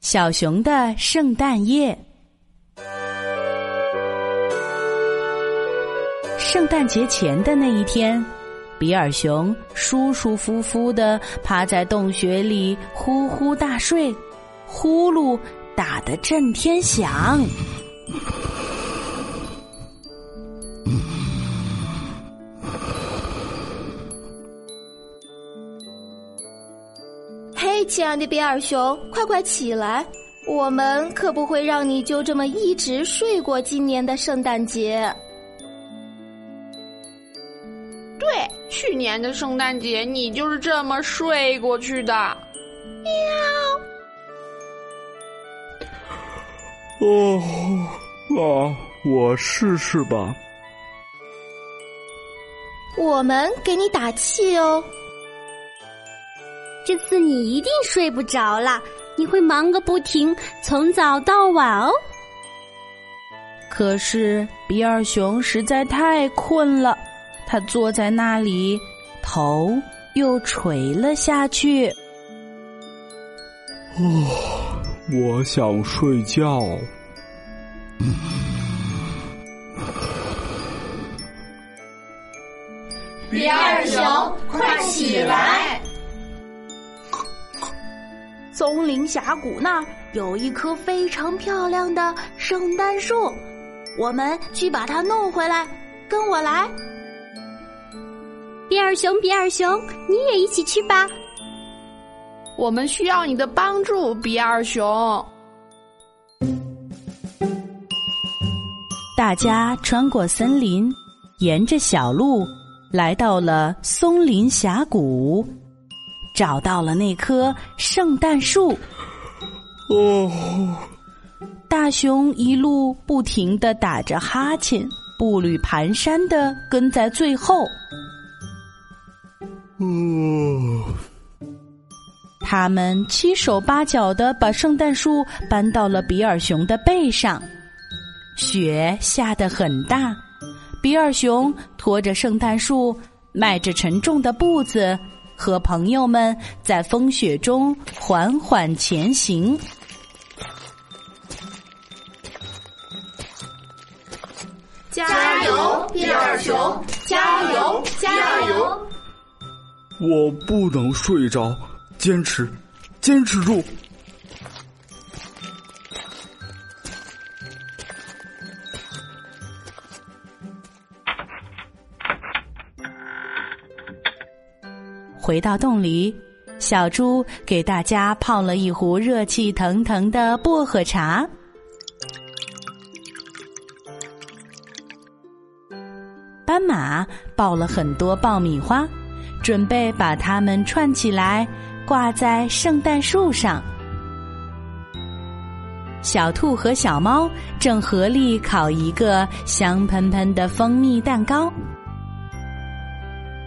小熊的圣诞夜。圣诞节前的那一天，比尔熊舒舒服服的趴在洞穴里呼呼大睡，呼噜打得震天响。亲爱的比尔熊，快快起来！我们可不会让你就这么一直睡过今年的圣诞节。对，去年的圣诞节你就是这么睡过去的。喵。哦，那，我试试吧。我们给你打气哦。这次你一定睡不着了，你会忙个不停，从早到晚哦。可是比尔熊实在太困了，他坐在那里，头又垂了下去。哦，我想睡觉。比尔熊，快起来！松林峡谷那儿有一棵非常漂亮的圣诞树，我们去把它弄回来。跟我来，比尔熊，比尔熊，你也一起去吧。我们需要你的帮助，比尔熊。大家穿过森林，沿着小路来到了松林峡谷。找到了那棵圣诞树。哦，大熊一路不停的打着哈欠，步履蹒跚的跟在最后。哦，他们七手八脚的把圣诞树搬到了比尔熊的背上。雪下得很大，比尔熊拖着圣诞树，迈着沉重的步子。和朋友们在风雪中缓缓前行。加油，比尔熊！加油，加油！我不能睡着，坚持，坚持住！回到洞里，小猪给大家泡了一壶热气腾腾的薄荷茶。斑马抱了很多爆米花，准备把它们串起来挂在圣诞树上。小兔和小猫正合力烤一个香喷喷的蜂蜜蛋糕。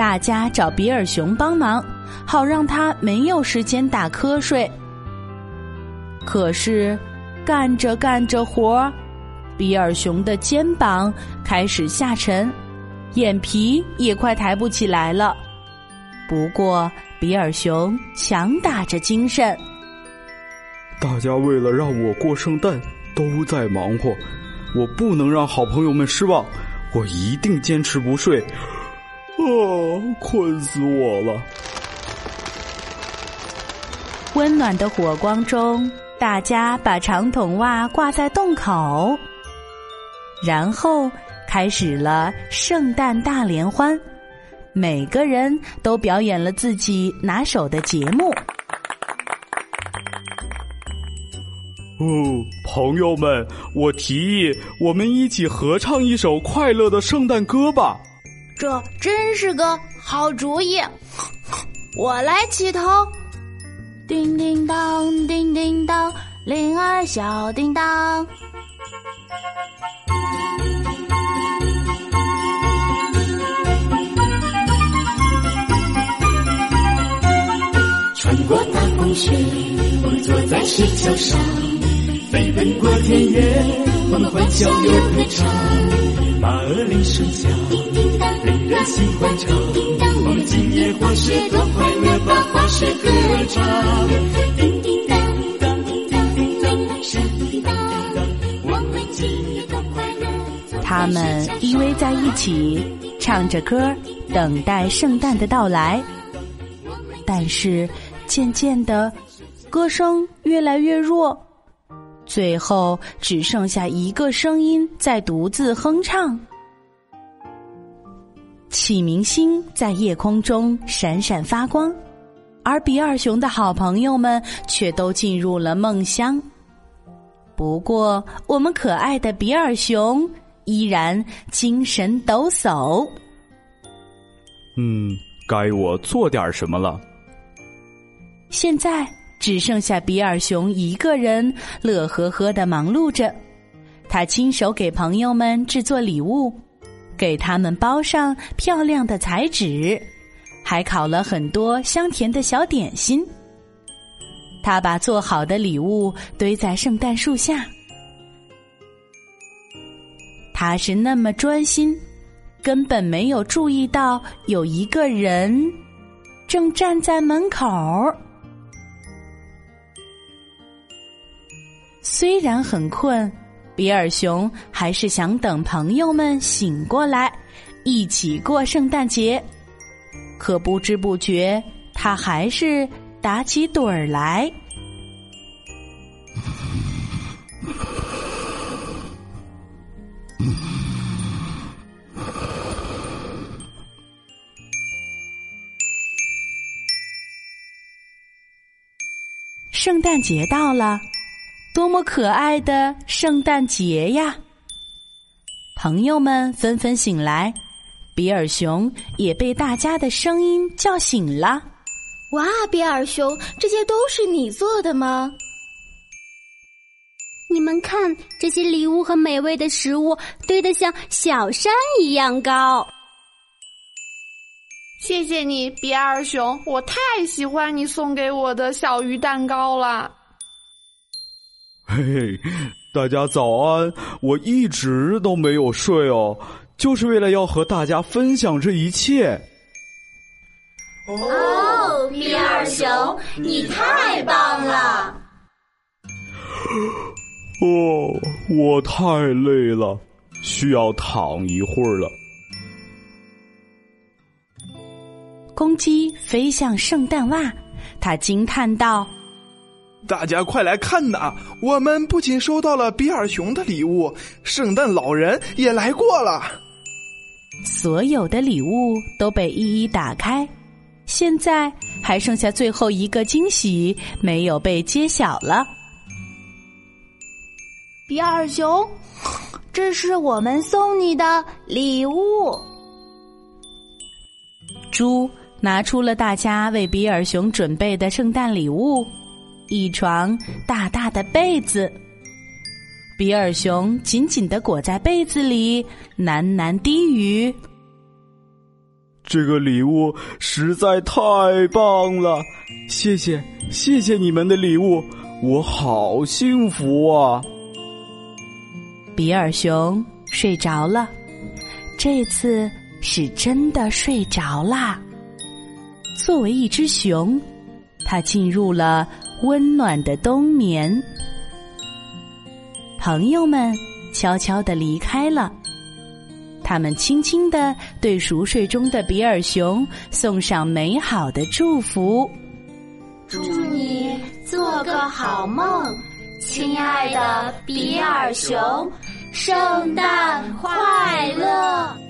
大家找比尔熊帮忙，好让他没有时间打瞌睡。可是，干着干着活儿，比尔熊的肩膀开始下沉，眼皮也快抬不起来了。不过，比尔熊强打着精神。大家为了让我过圣诞，都在忙活，我不能让好朋友们失望，我一定坚持不睡。哦，困死我了！温暖的火光中，大家把长筒袜挂在洞口，然后开始了圣诞大联欢。每个人都表演了自己拿手的节目。哦，朋友们，我提议我们一起合唱一首快乐的圣诞歌吧。这真是个好主意，我来起头。叮叮当，叮叮当，铃儿小叮当。穿过大风雪，我们坐在石桥上，飞奔过田野，我们欢笑又歌唱，马儿铃声响，人人喜欢唱。今夜多快乐，把歌唱。他们依偎在一起，唱着歌，等待圣诞的到来。但是，渐渐的，歌声越来越弱。最后只剩下一个声音在独自哼唱。启明星在夜空中闪闪发光，而比尔熊的好朋友们却都进入了梦乡。不过，我们可爱的比尔熊依然精神抖擞。嗯，该我做点什么了？现在只剩下比尔熊一个人，乐呵呵的忙碌着。他亲手给朋友们制作礼物，给他们包上漂亮的彩纸，还烤了很多香甜的小点心。他把做好的礼物堆在圣诞树下，他是那么专心，根本没有注意到有一个人正站在门口。虽然很困，比尔熊还是想等朋友们醒过来，一起过圣诞节。可不知不觉，他还是。打起盹儿来。圣诞节到了，多么可爱的圣诞节呀！朋友们纷纷醒来，比尔熊也被大家的声音叫醒了。哇，比尔熊，这些都是你做的吗？你们看，这些礼物和美味的食物堆得像小山一样高。谢谢你，比尔熊，我太喜欢你送给我的小鱼蛋糕了。嘿嘿，大家早安！我一直都没有睡哦，就是为了要和大家分享这一切。哦。米尔熊，你太棒了！哦，我太累了，需要躺一会儿了。公鸡飞向圣诞袜，它惊叹道：“大家快来看呐！我们不仅收到了比尔熊的礼物，圣诞老人也来过了。所有的礼物都被一一打开。”现在还剩下最后一个惊喜没有被揭晓了。比尔熊，这是我们送你的礼物。猪拿出了大家为比尔熊准备的圣诞礼物——一床大大的被子。比尔熊紧紧的裹在被子里，喃喃低语。这个礼物实在太棒了，谢谢谢谢你们的礼物，我好幸福啊！比尔熊睡着了，这次是真的睡着啦。作为一只熊，它进入了温暖的冬眠。朋友们悄悄的离开了。他们轻轻的对熟睡中的比尔熊送上美好的祝福，祝你做个好梦，亲爱的比尔熊，圣诞快乐。